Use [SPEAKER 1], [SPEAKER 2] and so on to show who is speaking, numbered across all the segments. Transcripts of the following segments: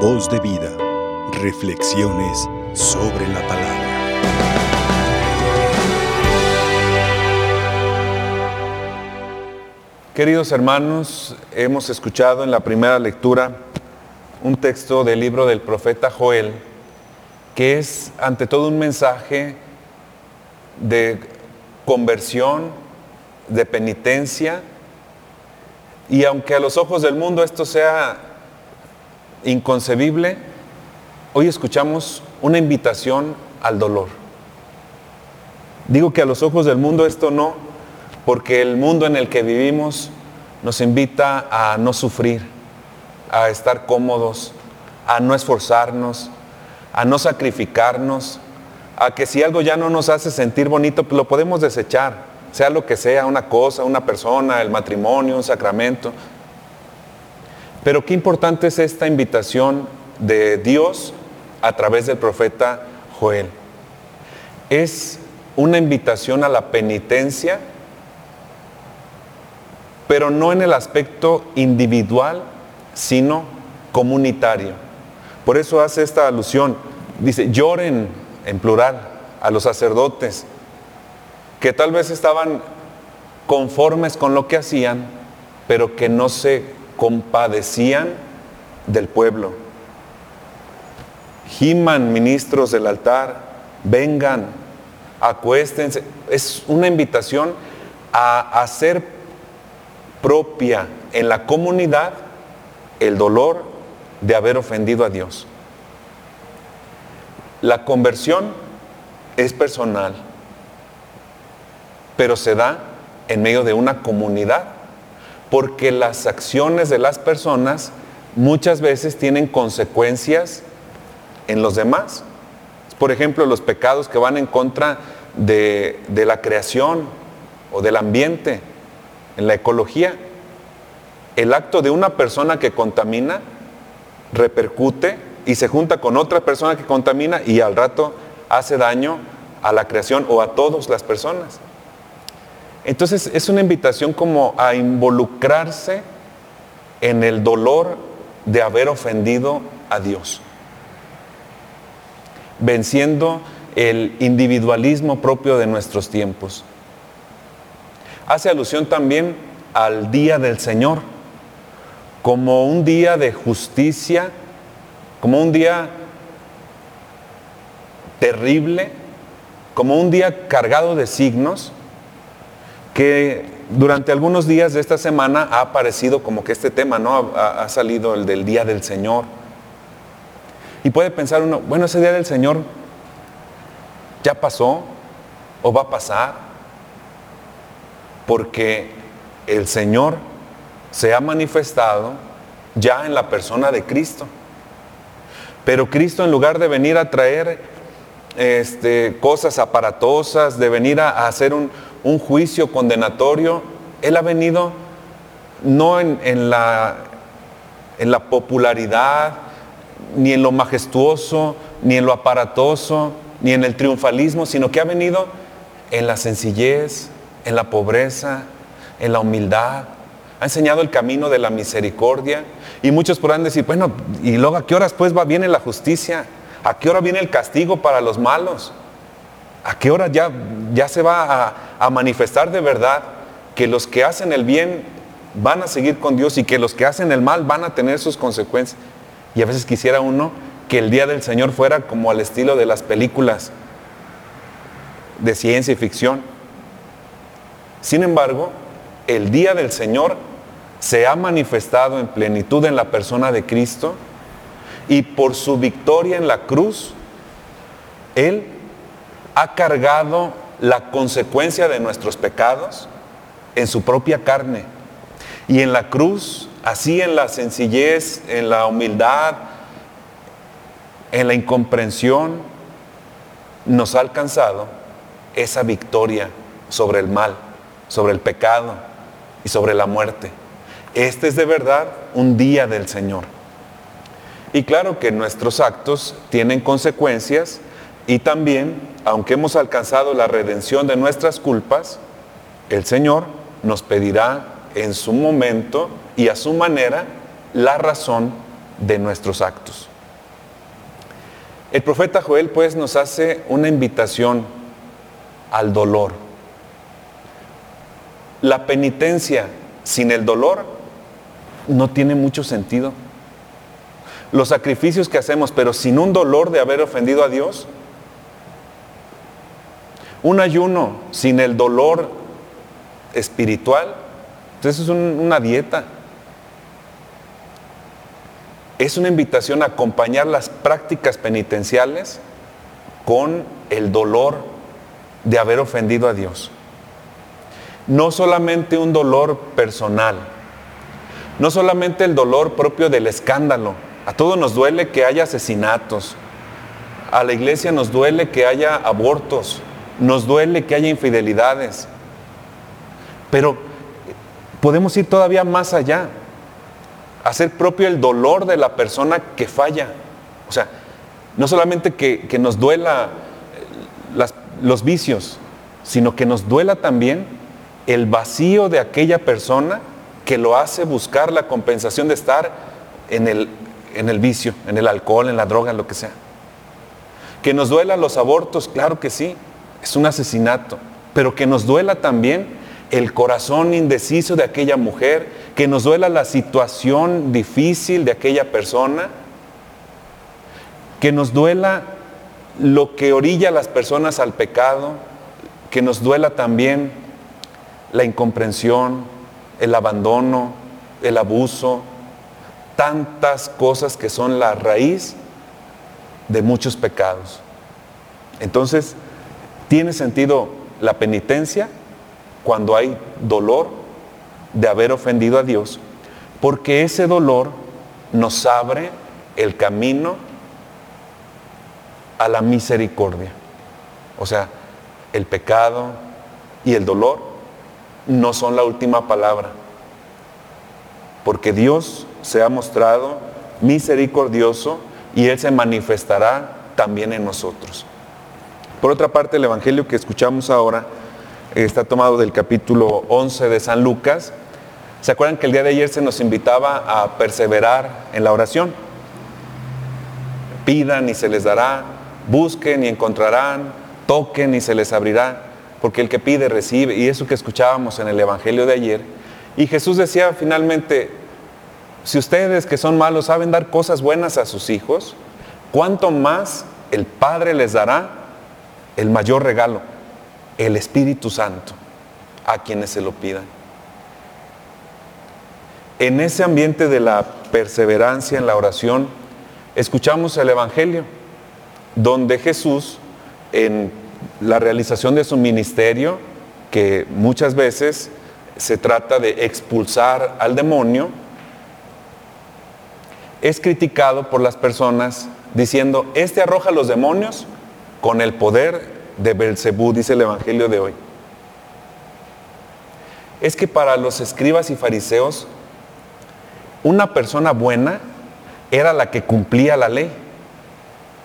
[SPEAKER 1] Voz de vida. Reflexiones sobre la palabra.
[SPEAKER 2] Queridos hermanos, hemos escuchado en la primera lectura un texto del libro del profeta Joel, que es ante todo un mensaje de conversión, de penitencia, y aunque a los ojos del mundo esto sea inconcebible, hoy escuchamos una invitación al dolor. Digo que a los ojos del mundo esto no, porque el mundo en el que vivimos nos invita a no sufrir, a estar cómodos, a no esforzarnos, a no sacrificarnos, a que si algo ya no nos hace sentir bonito, pues lo podemos desechar, sea lo que sea, una cosa, una persona, el matrimonio, un sacramento. Pero qué importante es esta invitación de Dios a través del profeta Joel. Es una invitación a la penitencia pero no en el aspecto individual, sino comunitario. Por eso hace esta alusión. Dice, lloren en plural a los sacerdotes, que tal vez estaban conformes con lo que hacían, pero que no se compadecían del pueblo. Giman ministros del altar, vengan, acuéstense. Es una invitación a hacer propia en la comunidad el dolor de haber ofendido a Dios. La conversión es personal, pero se da en medio de una comunidad, porque las acciones de las personas muchas veces tienen consecuencias en los demás. Por ejemplo, los pecados que van en contra de, la creación o del ambiente en la ecología, el acto de una persona que contamina repercute y se junta con otra persona que contamina y al rato hace daño a la creación o a todas las personas. Entonces es una invitación como a involucrarse en el dolor de haber ofendido a Dios, venciendo el individualismo propio de nuestros tiempos. Hace alusión también al día del Señor, como un día de justicia, como un día terrible, como un día cargado de signos, que durante algunos días de esta semana ha aparecido como que este tema, ¿no? Ha, salido el del día del Señor. Y puede pensar uno, bueno, ese día del Señor ya pasó o va a pasar porque el Señor se ha manifestado ya en la persona de Cristo. Pero Cristo en lugar de venir a traer este, cosas aparatosas, de venir a, hacer un, juicio condenatorio, Él ha venido no en, la, en la popularidad, ni en lo majestuoso, ni en lo aparatoso, ni en el triunfalismo, sino que ha venido en la sencillez, en la pobreza, en la humildad. Ha enseñado el camino de la misericordia. Y muchos podrán decir, bueno, ¿y luego a qué horas pues va, viene la justicia? ¿A qué hora viene el castigo para los malos? ¿A qué hora ya, ya se va a, a manifestar de verdad que los que hacen el bien van a seguir con Dios y que los que hacen el mal van a tener sus consecuencias? Y a veces quisiera uno que el día del Señor fuera como al estilo de las películas de ciencia y ficción sin embargo, el día del Señor se ha manifestado en plenitud en la persona de Cristo y por su victoria en la cruz, Él ha cargado la consecuencia de nuestros pecados en su propia carne. Y en la cruz, así en la sencillez, en la humildad, en la incomprensión, nos ha alcanzado esa victoria sobre el mal sobre el pecado y sobre la muerte. Este es de verdad un día del Señor. Y claro que nuestros actos tienen consecuencias y también, aunque hemos alcanzado la redención de nuestras culpas, el Señor nos pedirá en su momento y a su manera la razón de nuestros actos. El profeta Joel pues nos hace una invitación al dolor. La penitencia sin el dolor no tiene mucho sentido. Los sacrificios que hacemos, pero sin un dolor de haber ofendido a Dios, un ayuno sin el dolor espiritual, entonces es una dieta. Es una invitación a acompañar las prácticas penitenciales con el dolor de haber ofendido a Dios. No solamente un dolor personal, no solamente el dolor propio del escándalo. A todos nos duele que haya asesinatos, a la iglesia nos duele que haya abortos, nos duele que haya infidelidades, pero podemos ir todavía más allá, hacer propio el dolor de la persona que falla. O sea, no solamente que, nos duela eh, los vicios, sino que nos duela también el vacío de aquella persona que lo hace buscar la compensación de estar en el, en el vicio, en el alcohol, en la droga, en lo que sea. Que nos duela los abortos, claro que sí, es un asesinato, pero que nos duela también el corazón indeciso de aquella mujer, que nos duela la situación difícil de aquella persona, que nos duela lo que orilla a las personas al pecado, que nos duela también la incomprensión, el abandono, el abuso, tantas cosas que son la raíz de muchos pecados. Entonces, tiene sentido la penitencia cuando hay dolor de haber ofendido a Dios, porque ese dolor nos abre el camino a la misericordia. O sea, el pecado y el dolor no son la última palabra, porque Dios se ha mostrado misericordioso y Él se manifestará también en nosotros. Por otra parte, el Evangelio que escuchamos ahora está tomado del capítulo 11 de San Lucas. ¿Se acuerdan que el día de ayer se nos invitaba a perseverar en la oración? Pidan y se les dará, busquen y encontrarán, toquen y se les abrirá, porque el que pide recibe. Y eso que escuchábamos en el Evangelio de ayer. Y Jesús decía finalmente, si ustedes que son malos saben dar cosas buenas a sus hijos, ¿cuánto más el Padre les dará el mayor regalo, el Espíritu Santo, a quienes se lo pidan. En ese ambiente de la perseverancia en la oración, escuchamos el Evangelio, donde Jesús, en la realización de su ministerio, que muchas veces se trata de expulsar al demonio, es criticado por las personas diciendo, este arroja a los demonios con el poder de Belcebú, dice el Evangelio de hoy. Es que para los escribas y fariseos, una persona buena era la que cumplía la ley.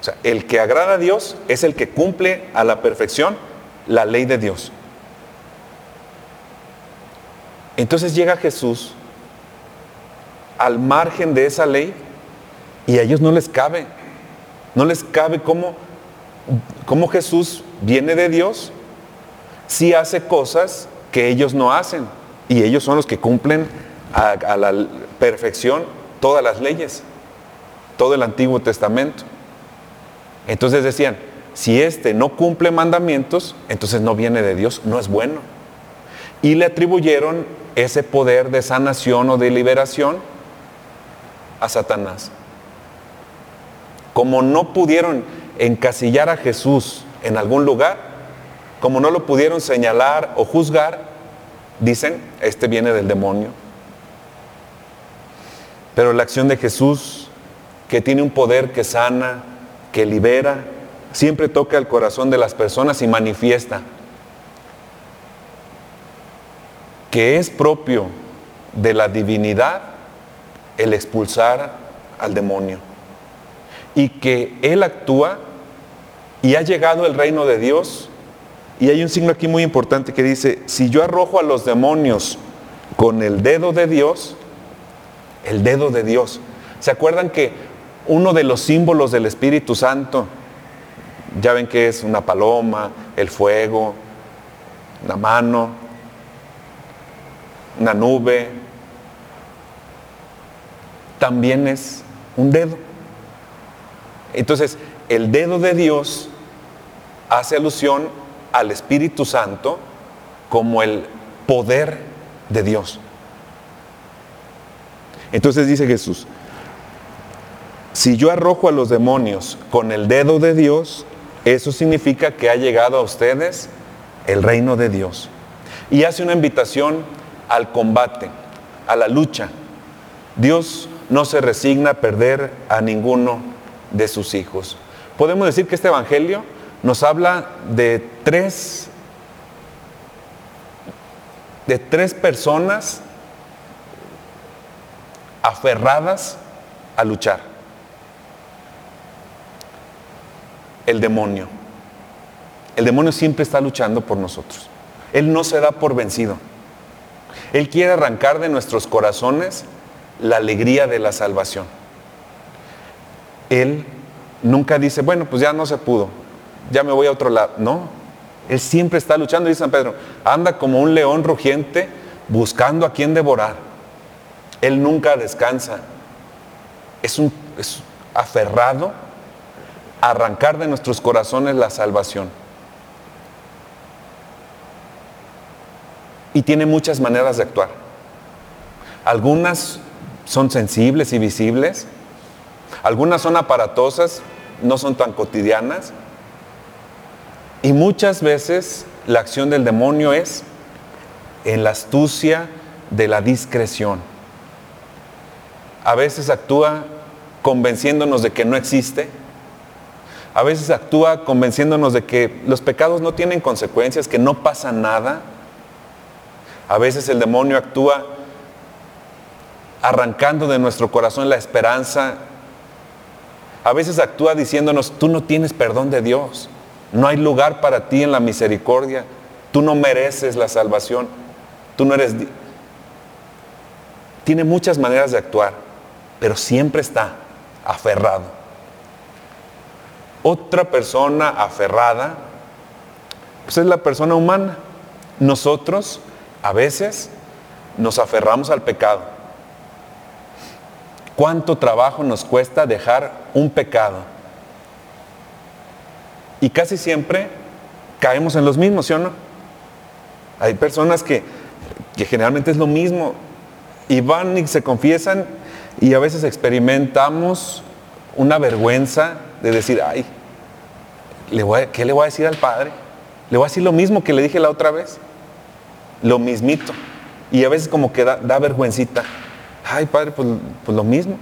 [SPEAKER 2] O sea, el que agrada a Dios es el que cumple a la perfección la ley de Dios. Entonces llega Jesús al margen de esa ley y a ellos no les cabe. No les cabe cómo cómo Jesús viene de Dios, si hace cosas que ellos no hacen. Y ellos son los que cumplen a, a la perfección todas las leyes, todo el Antiguo Testamento. Entonces decían, si este no cumple mandamientos, entonces no viene de Dios, no es bueno. Y le atribuyeron ese poder de sanación o de liberación a Satanás. Como no pudieron encasillar a Jesús en algún lugar, como no lo pudieron señalar o juzgar, dicen, este viene del demonio. Pero la acción de Jesús, que tiene un poder que sana, que libera, siempre toca el corazón de las personas y manifiesta que es propio de la divinidad el expulsar al demonio y que Él actúa y ha llegado el reino de Dios. Y hay un signo aquí muy importante que dice, si yo arrojo a los demonios con el dedo de Dios, el dedo de Dios, ¿Se acuerdan que uno de los símbolos del Espíritu Santo, ya ven que es una paloma, el fuego, una mano, una nube, también es un dedo. Entonces, el dedo de Dios hace alusión al Espíritu Santo como el poder de Dios. Entonces dice Jesús, si yo arrojo a los demonios con el dedo de Dios, eso significa que ha llegado a ustedes el reino de Dios. Y hace una invitación al combate, a la lucha. Dios no se resigna a perder a ninguno de sus hijos. Podemos decir que este Evangelio nos habla de tres, de tres personas aferradas a luchar. El demonio. El demonio siempre está luchando por nosotros. Él no se da por vencido. Él quiere arrancar de nuestros corazones la alegría de la salvación. Él nunca dice, bueno, pues ya no se pudo, ya me voy a otro lado. No, Él siempre está luchando, dice San Pedro, anda como un león rugiente buscando a quien devorar. Él nunca descansa. Es, un, es aferrado a arrancar de nuestros corazones la salvación. Y tiene muchas maneras de actuar. Algunas son sensibles y visibles, algunas son aparatosas, no son tan cotidianas. Y muchas veces la acción del demonio es en la astucia de la discreción. A veces actúa convenciéndonos de que no existe. A veces actúa convenciéndonos de que los pecados no tienen consecuencias, que no pasa nada. A veces el demonio actúa arrancando de nuestro corazón la esperanza a veces actúa diciéndonos, tú no tienes perdón de Dios, no hay lugar para ti en la misericordia, tú no mereces la salvación, tú no eres... Tiene muchas maneras de actuar, pero siempre está aferrado. Otra persona aferrada, pues es la persona humana. Nosotros a veces nos aferramos al pecado cuánto trabajo nos cuesta dejar un pecado. Y casi siempre caemos en los mismos, ¿sí o no? Hay personas que, que generalmente es lo mismo y van y se confiesan y a veces experimentamos una vergüenza de decir, ay, ¿le voy ¿qué le voy a decir al Padre? Le voy a decir lo mismo que le dije la otra vez, lo mismito. Y a veces como que da, da vergüencita. Ay, padre, pues, pues, lo mismo.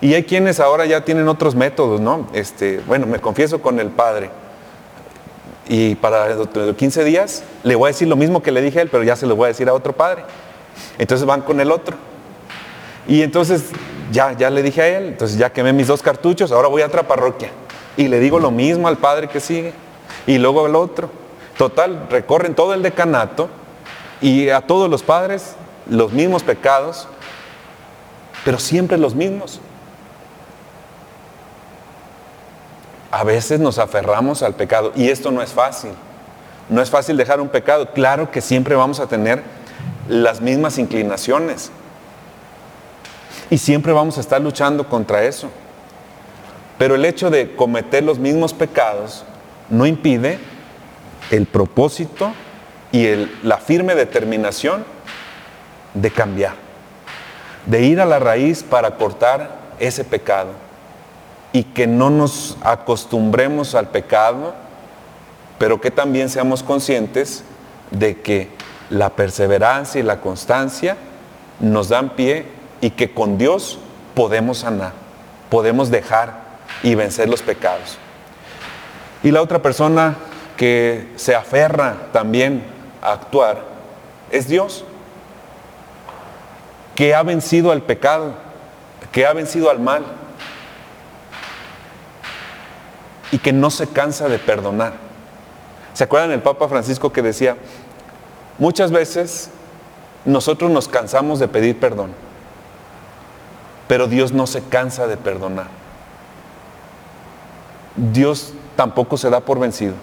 [SPEAKER 2] Y hay quienes ahora ya tienen otros métodos, ¿no? Este, bueno, me confieso con el padre. Y para 15 días le voy a decir lo mismo que le dije a él, pero ya se lo voy a decir a otro padre. Entonces van con el otro. Y entonces ya, ya le dije a él, entonces ya quemé mis dos cartuchos, ahora voy a otra parroquia. Y le digo lo mismo al padre que sigue. Y luego al otro. Total, recorren todo el decanato y a todos los padres los mismos pecados, pero siempre los mismos. A veces nos aferramos al pecado y esto no es fácil. No es fácil dejar un pecado. Claro que siempre vamos a tener las mismas inclinaciones. Y siempre vamos a estar luchando contra eso. Pero el hecho de cometer los mismos pecados no impide el propósito y la firme determinación de cambiar, de ir a la raíz para cortar ese pecado y que no nos acostumbremos al pecado, pero que también seamos conscientes de que la perseverancia y la constancia nos dan pie y que con Dios podemos sanar, podemos dejar y vencer los pecados. Y la otra persona que se aferra también a actuar es Dios que ha vencido al pecado, que ha vencido al mal y que no se cansa de perdonar. ¿Se acuerdan el Papa Francisco que decía, muchas veces nosotros nos cansamos de pedir perdón? pero Dios no se cansa de perdonar. Dios tampoco se da por vencido.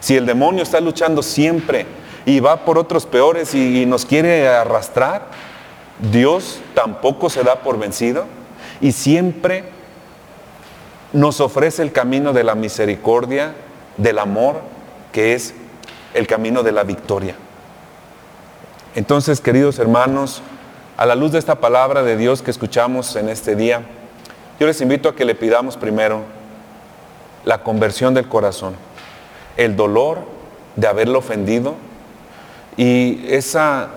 [SPEAKER 2] Si el demonio está luchando siempre y va por otros peores y, nos quiere arrastrar, Dios tampoco se da por vencido y siempre nos ofrece el camino de la misericordia, del amor, que es el camino de la victoria. Entonces, queridos hermanos, a la luz de esta palabra de Dios que escuchamos en este día, yo les invito a que le pidamos primero la conversión del corazón, el dolor de haberlo ofendido y esa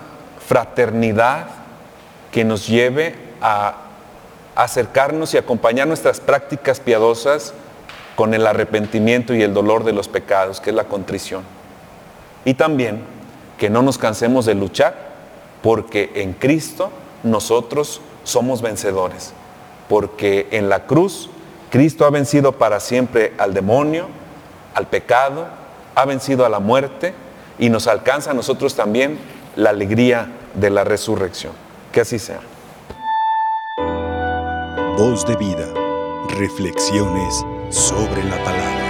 [SPEAKER 2] fraternidad que nos lleve a acercarnos y acompañar nuestras prácticas piadosas con el arrepentimiento y el dolor de los pecados, que es la contrición. Y también que no nos cansemos de luchar, porque en Cristo nosotros somos vencedores, porque en la cruz Cristo ha vencido para siempre al demonio, al pecado, ha vencido a la muerte y nos alcanza a nosotros también la alegría de la resurrección. Que así sea.
[SPEAKER 1] Voz de vida. Reflexiones sobre la palabra.